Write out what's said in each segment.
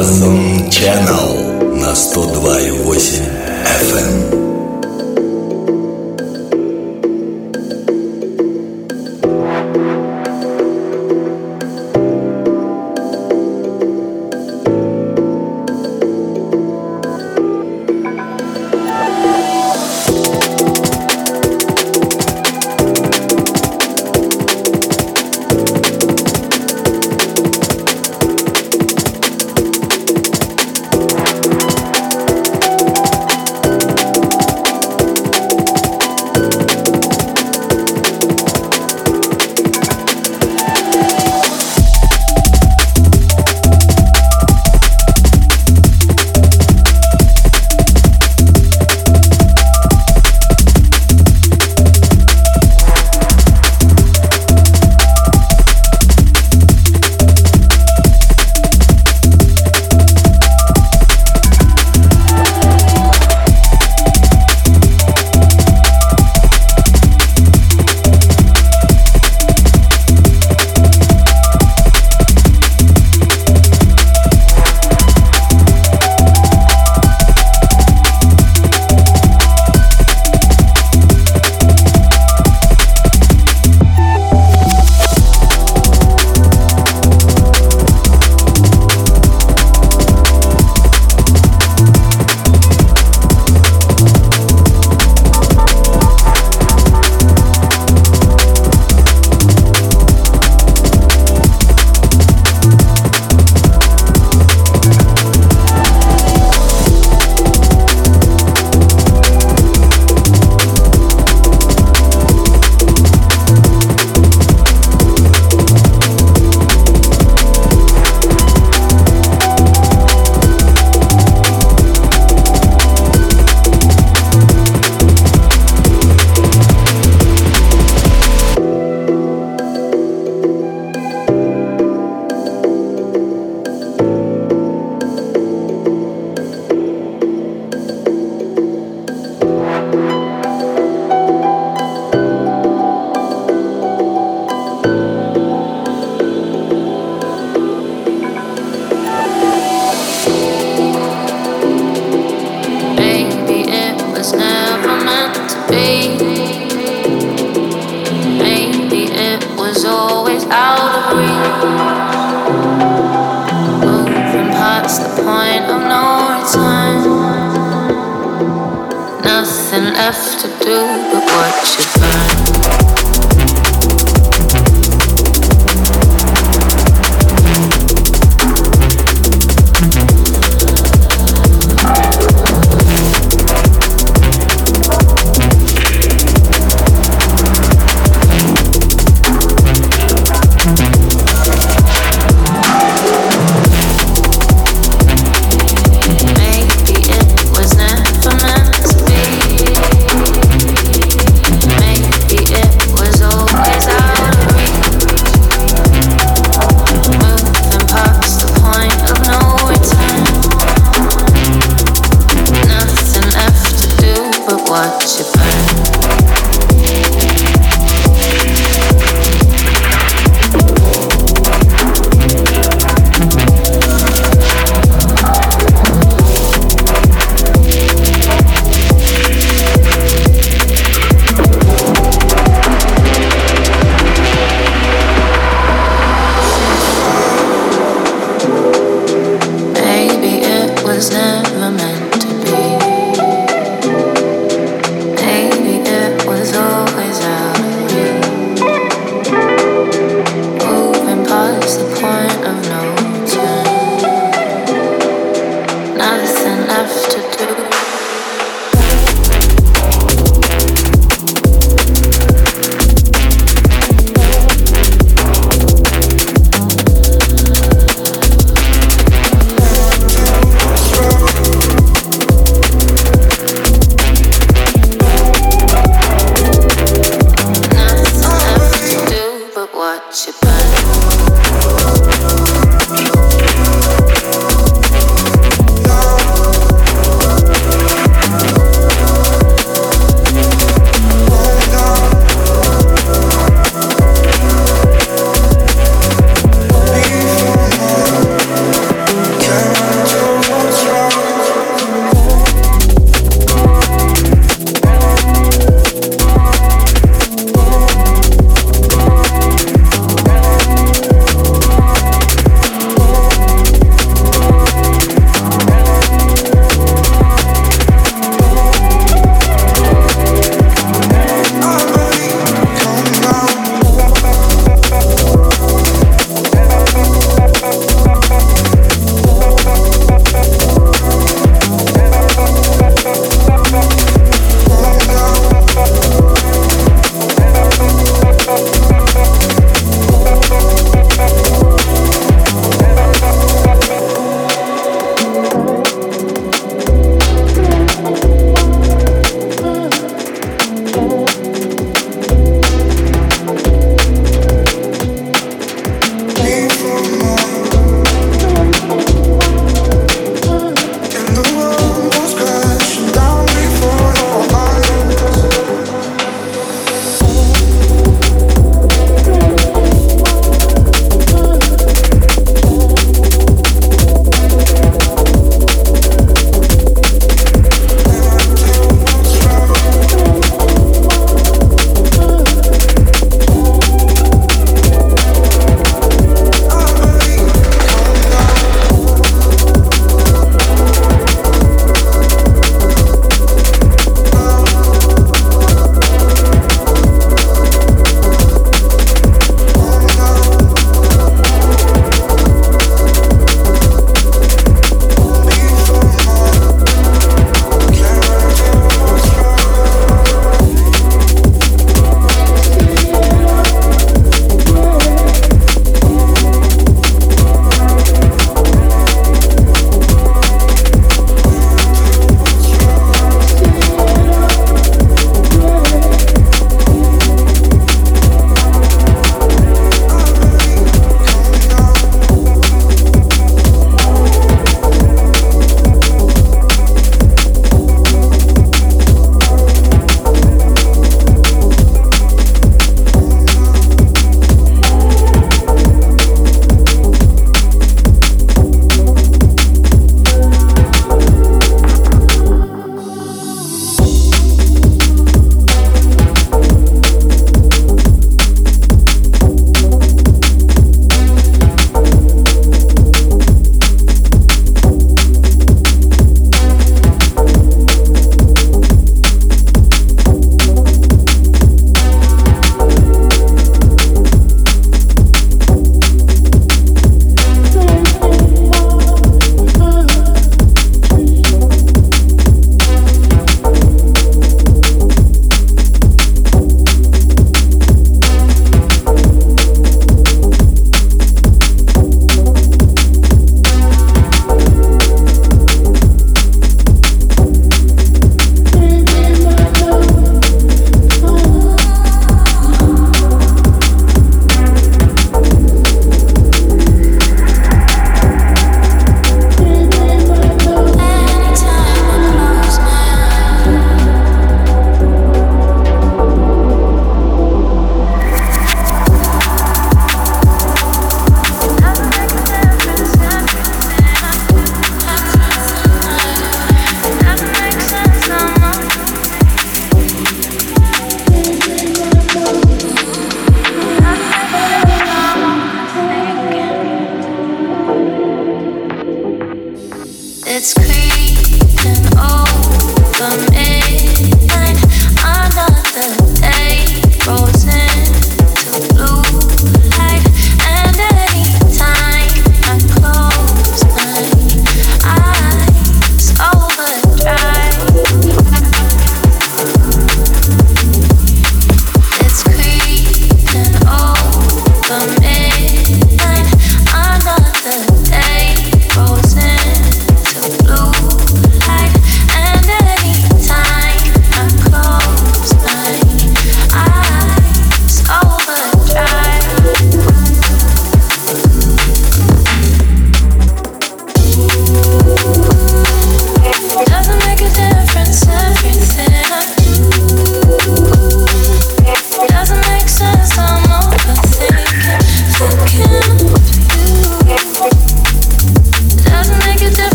Blossom Channel на 102,8 FM.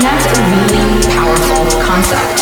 Something really powerful expecting.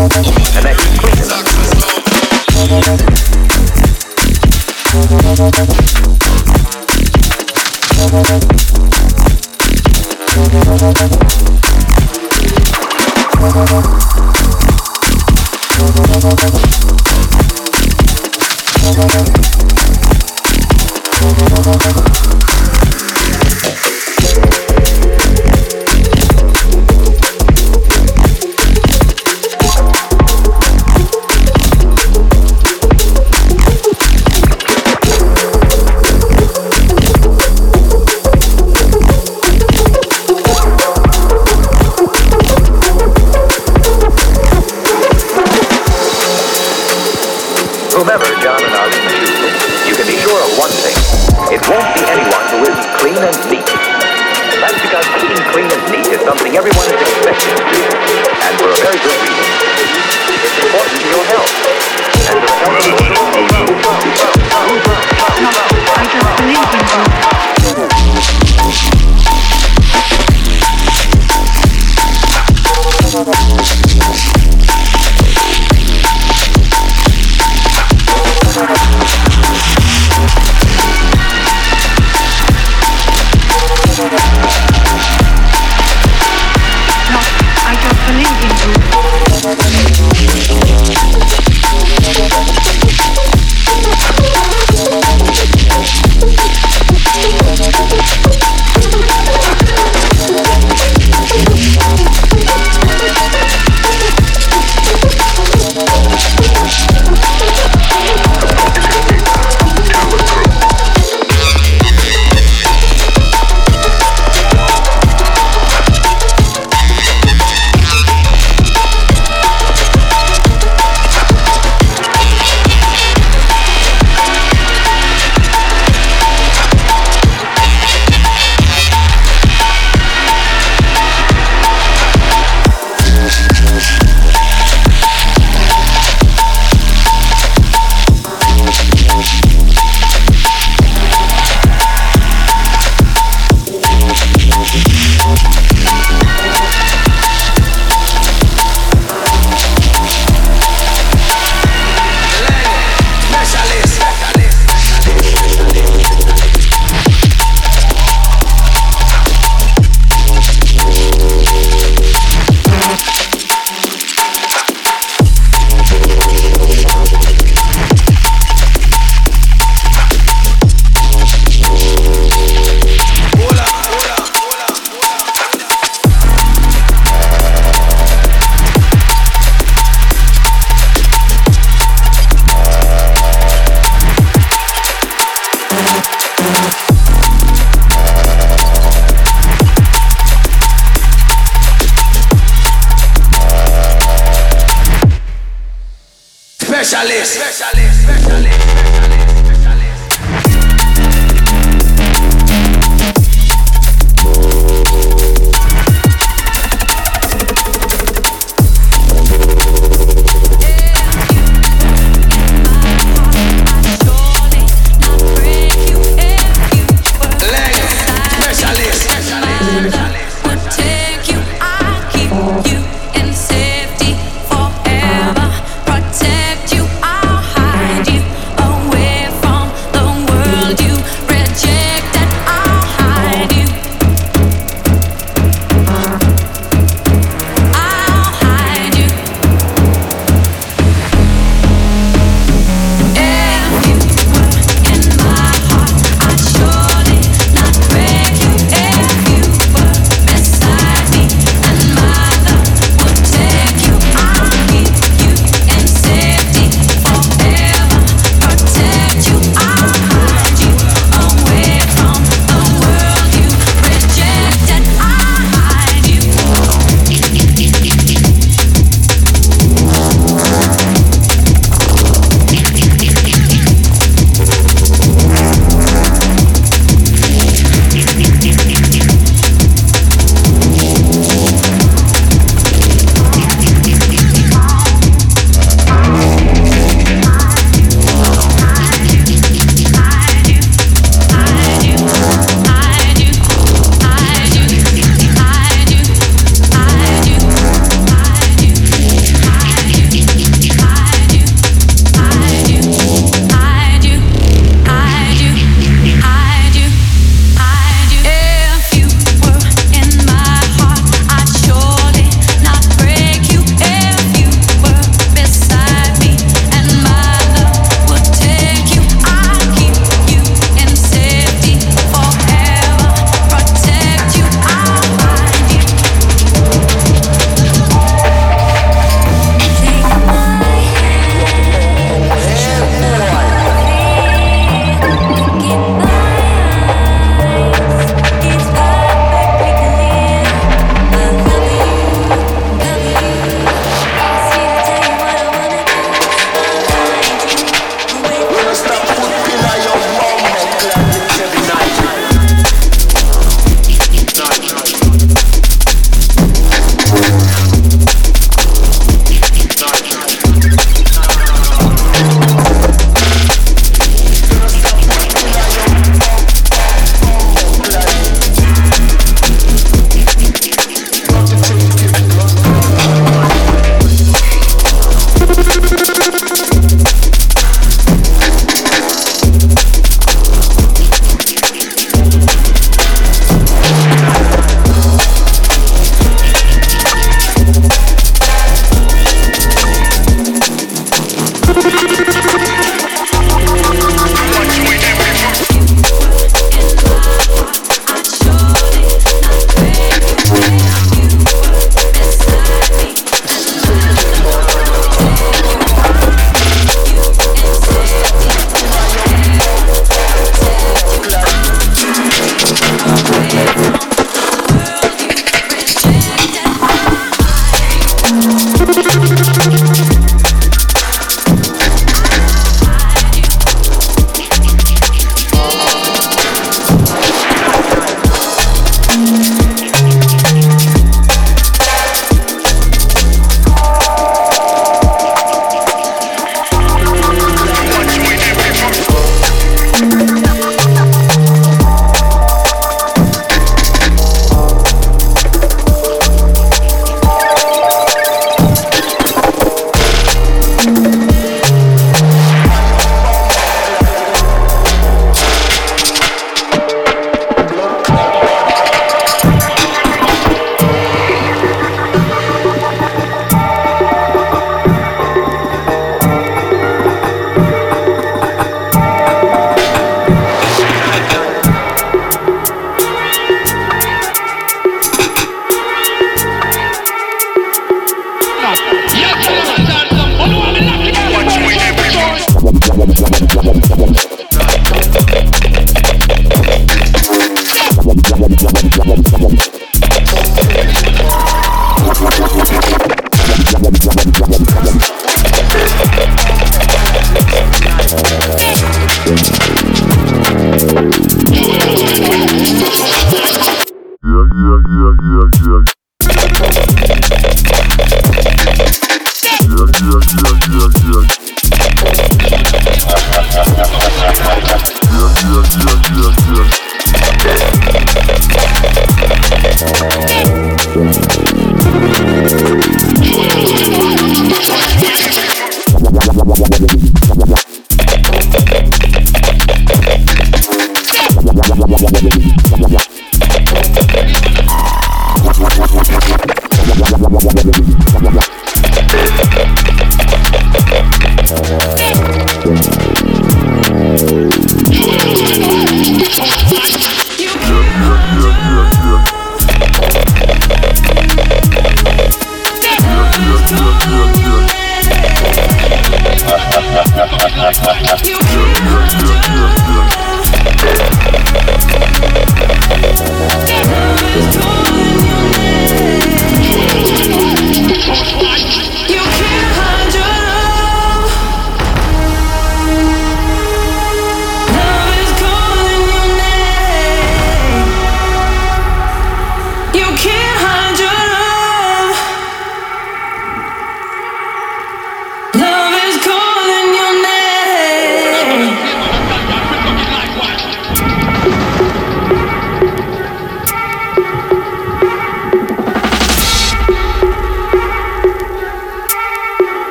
Away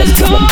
Let's go.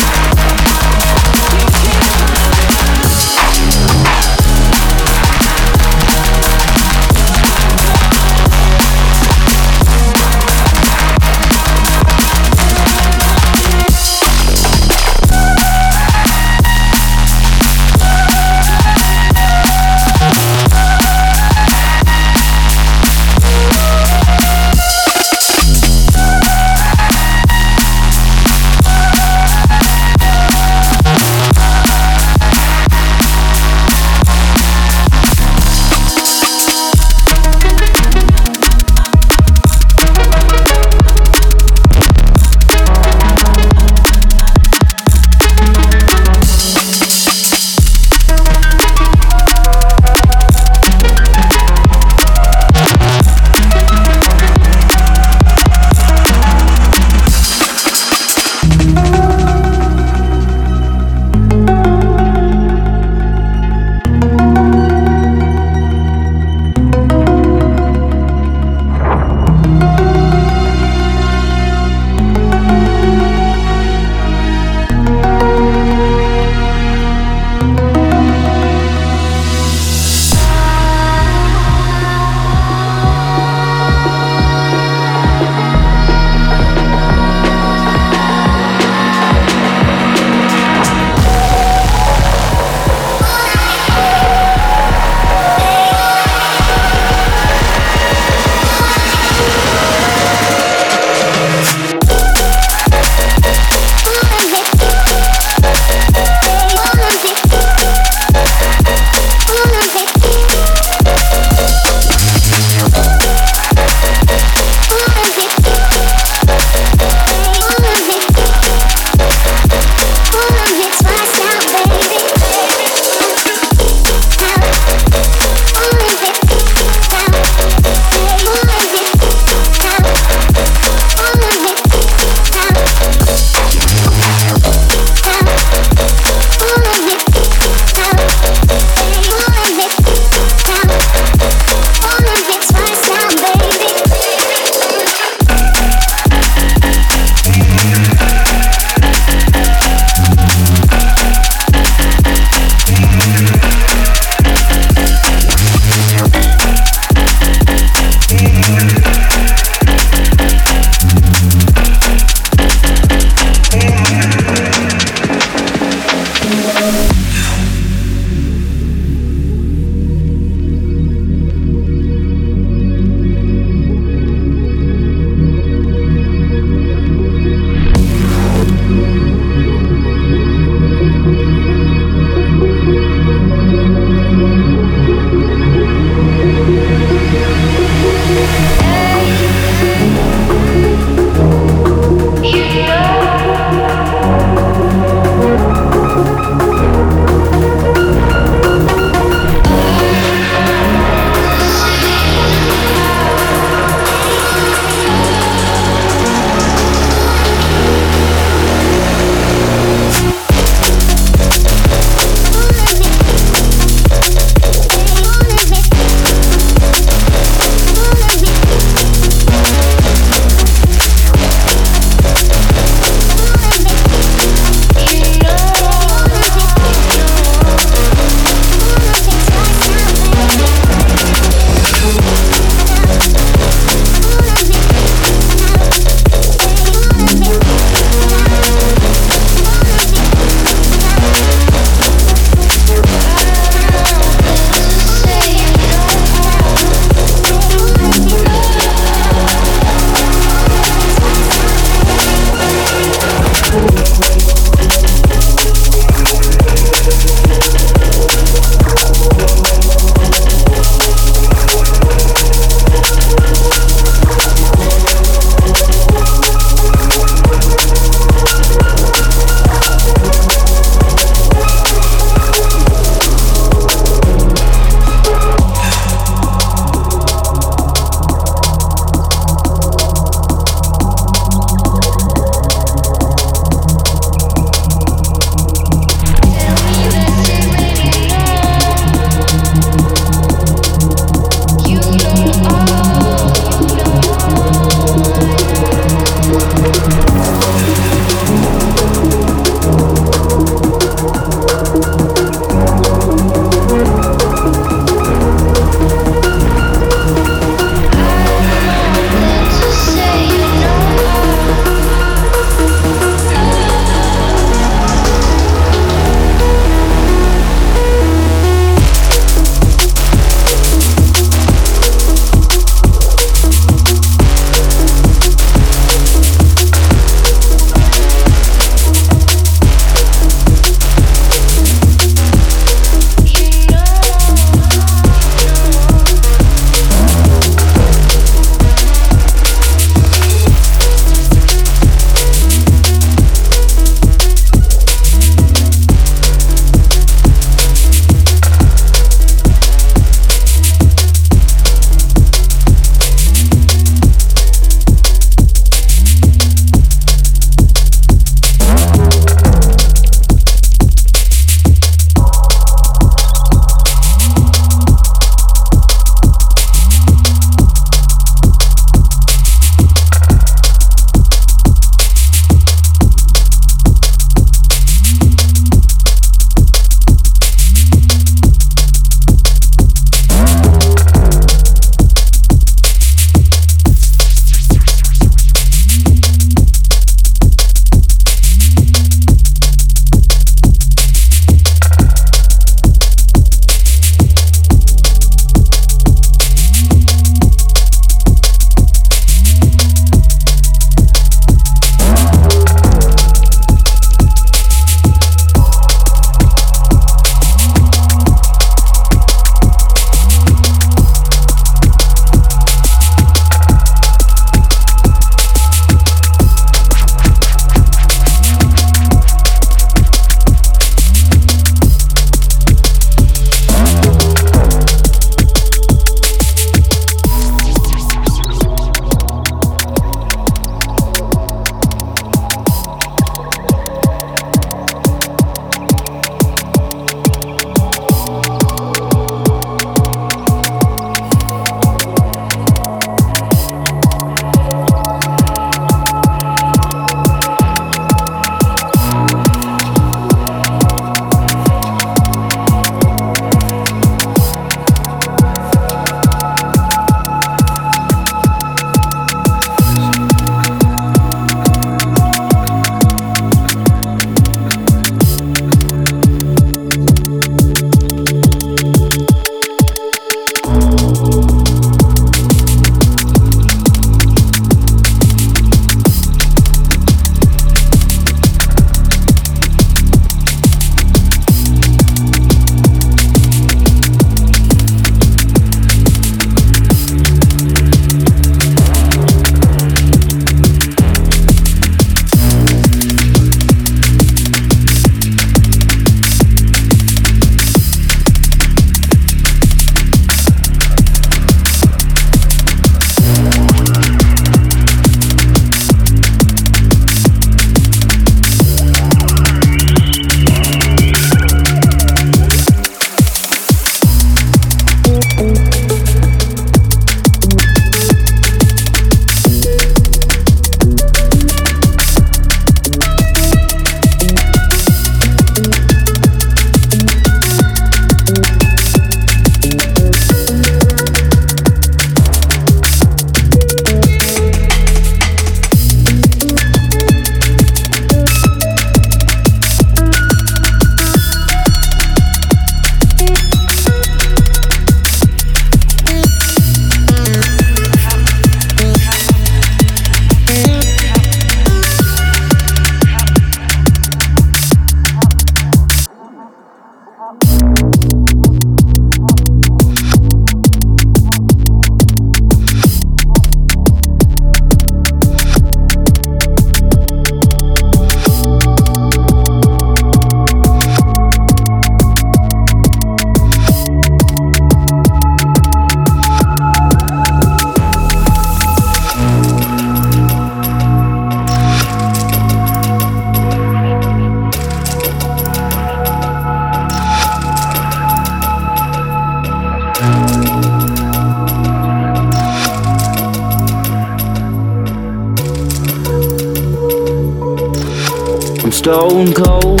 Stone cold,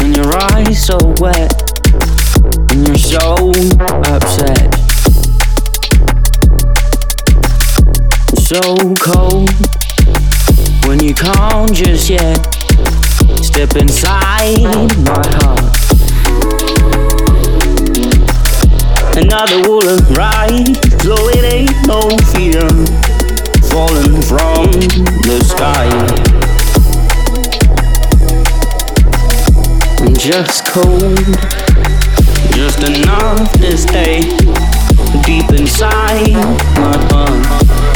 and your eyes so wet, and you're so upset. So cold when you can't just yet step inside my heart. Another woolen ride, so it ain't no fear falling from the sky. Just cold, just enough to stay deep inside my heart.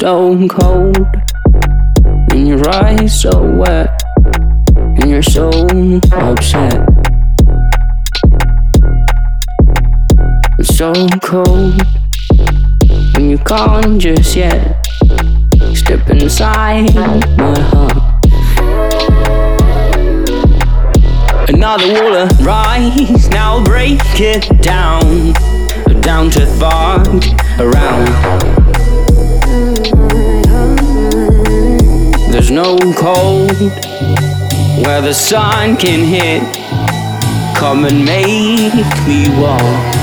Stone cold, and your eyes so wet, and you're so upset. I'm so cold, and you can't just yet step inside my heart. Another wall of rise, now break it down, down to fog around. No cold where the sun can hit. Come and make me walk.